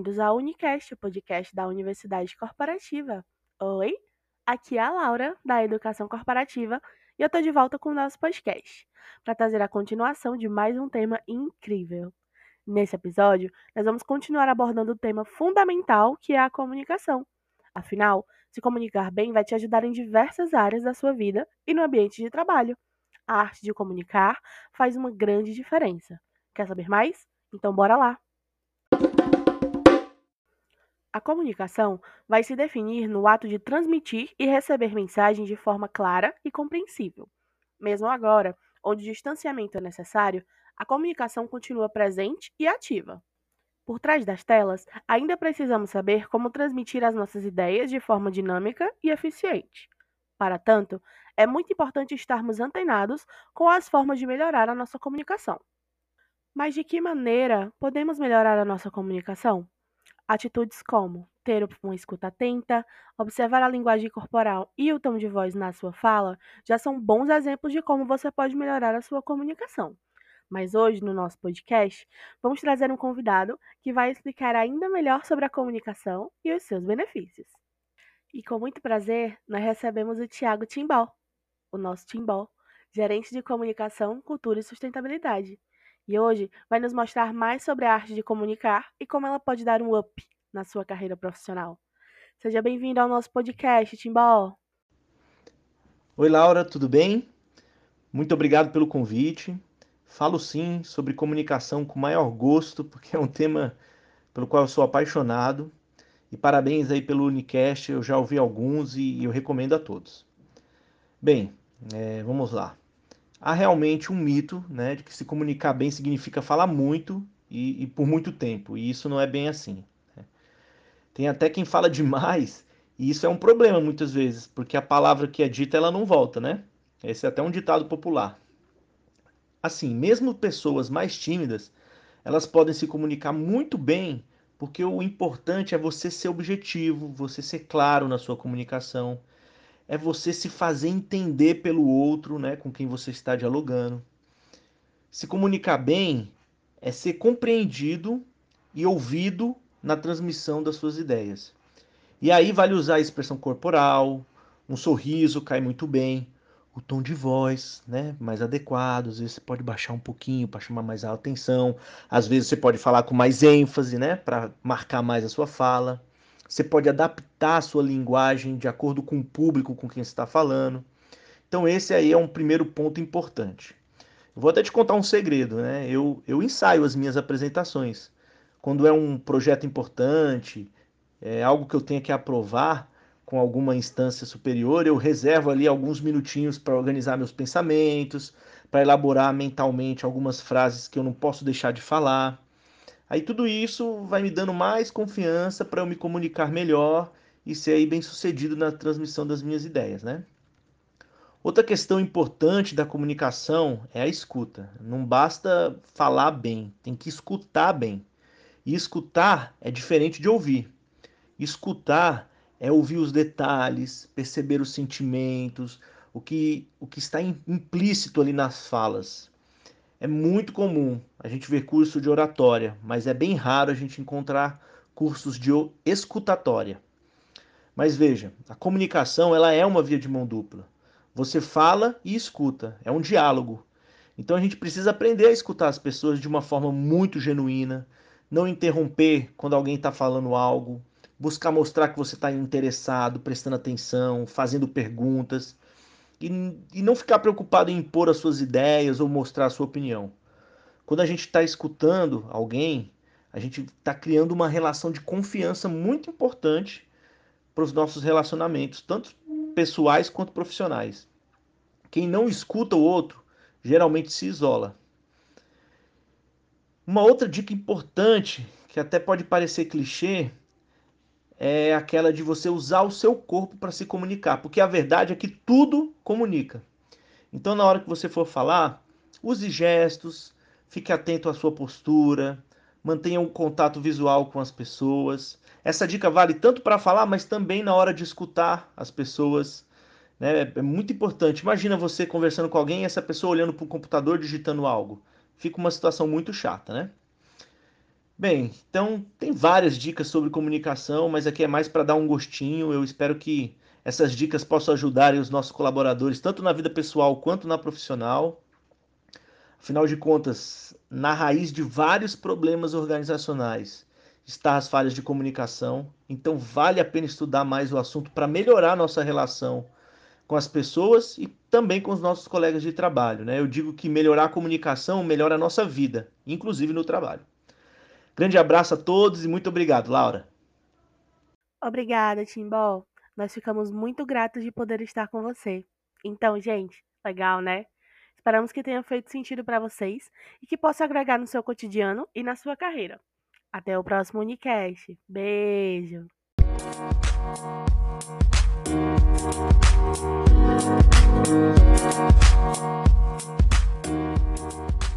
bem-vindos ao Unicast, o podcast da Universidade Corporativa. Oi, aqui é a Laura, da Educação Corporativa, e eu tô de volta com o nosso podcast, para trazer a continuação de mais um tema incrível. Nesse episódio, nós vamos continuar abordando o tema fundamental que é a comunicação. Afinal, se comunicar bem vai te ajudar em diversas áreas da sua vida e no ambiente de trabalho. A arte de comunicar faz uma grande diferença. Quer saber mais? Então bora lá! A comunicação vai se definir no ato de transmitir e receber mensagens de forma clara e compreensível. Mesmo agora, onde o distanciamento é necessário, a comunicação continua presente e ativa. Por trás das telas, ainda precisamos saber como transmitir as nossas ideias de forma dinâmica e eficiente. Para tanto, é muito importante estarmos antenados com as formas de melhorar a nossa comunicação. Mas de que maneira podemos melhorar a nossa comunicação? Atitudes como ter uma escuta atenta, observar a linguagem corporal e o tom de voz na sua fala já são bons exemplos de como você pode melhorar a sua comunicação. Mas hoje, no nosso podcast, vamos trazer um convidado que vai explicar ainda melhor sobre a comunicação e os seus benefícios. E com muito prazer, nós recebemos o Tiago Timbó, o nosso Timbó, gerente de comunicação, cultura e sustentabilidade e hoje vai nos mostrar mais sobre a arte de comunicar e como ela pode dar um up na sua carreira profissional. Seja bem-vindo ao nosso podcast, Timbó. Oi, Laura, tudo bem? Muito obrigado pelo convite. Falo sim sobre comunicação com maior gosto, porque é um tema pelo qual eu sou apaixonado. E parabéns aí pelo Unicast, eu já ouvi alguns e eu recomendo a todos. Bem, é, vamos lá há realmente um mito né, de que se comunicar bem significa falar muito e, e por muito tempo, e isso não é bem assim. Né? Tem até quem fala demais, e isso é um problema muitas vezes, porque a palavra que é dita ela não volta, né? Esse é até um ditado popular. Assim, mesmo pessoas mais tímidas, elas podem se comunicar muito bem, porque o importante é você ser objetivo, você ser claro na sua comunicação, é você se fazer entender pelo outro, né, com quem você está dialogando. Se comunicar bem é ser compreendido e ouvido na transmissão das suas ideias. E aí vale usar a expressão corporal, um sorriso cai muito bem, o tom de voz, né, mais adequado, às vezes você pode baixar um pouquinho para chamar mais a atenção, às vezes você pode falar com mais ênfase, né, para marcar mais a sua fala. Você pode adaptar a sua linguagem de acordo com o público com quem você está falando. Então, esse aí é um primeiro ponto importante. Vou até te contar um segredo, né? Eu, eu ensaio as minhas apresentações. Quando é um projeto importante, é algo que eu tenha que aprovar com alguma instância superior, eu reservo ali alguns minutinhos para organizar meus pensamentos, para elaborar mentalmente algumas frases que eu não posso deixar de falar. Aí tudo isso vai me dando mais confiança para eu me comunicar melhor e ser aí bem sucedido na transmissão das minhas ideias, né? Outra questão importante da comunicação é a escuta. Não basta falar bem, tem que escutar bem. E escutar é diferente de ouvir. Escutar é ouvir os detalhes, perceber os sentimentos, o que, o que está implícito ali nas falas. É muito comum a gente ver curso de oratória, mas é bem raro a gente encontrar cursos de escutatória. Mas veja, a comunicação ela é uma via de mão dupla. Você fala e escuta, é um diálogo. Então a gente precisa aprender a escutar as pessoas de uma forma muito genuína, não interromper quando alguém está falando algo, buscar mostrar que você está interessado, prestando atenção, fazendo perguntas e, e não ficar preocupado em impor as suas ideias ou mostrar a sua opinião. Quando a gente está escutando alguém, a gente está criando uma relação de confiança muito importante para os nossos relacionamentos, tanto pessoais quanto profissionais. Quem não escuta o outro geralmente se isola. Uma outra dica importante, que até pode parecer clichê, é aquela de você usar o seu corpo para se comunicar, porque a verdade é que tudo comunica. Então, na hora que você for falar, use gestos, fique atento à sua postura, mantenha um contato visual com as pessoas. Essa dica vale tanto para falar, mas também na hora de escutar as pessoas. Né? É muito importante. Imagina você conversando com alguém e essa pessoa olhando para o computador digitando algo. Fica uma situação muito chata, né? Bem, então tem várias dicas sobre comunicação, mas aqui é mais para dar um gostinho. Eu espero que essas dicas possam ajudar os nossos colaboradores, tanto na vida pessoal quanto na profissional. Afinal de contas, na raiz de vários problemas organizacionais está as falhas de comunicação. Então, vale a pena estudar mais o assunto para melhorar nossa relação com as pessoas e também com os nossos colegas de trabalho. Né? Eu digo que melhorar a comunicação melhora a nossa vida, inclusive no trabalho. Grande abraço a todos e muito obrigado, Laura. Obrigada, Timbó. Nós ficamos muito gratos de poder estar com você. Então, gente, legal, né? Esperamos que tenha feito sentido para vocês e que possa agregar no seu cotidiano e na sua carreira. Até o próximo Unicast. Beijo! Thank you.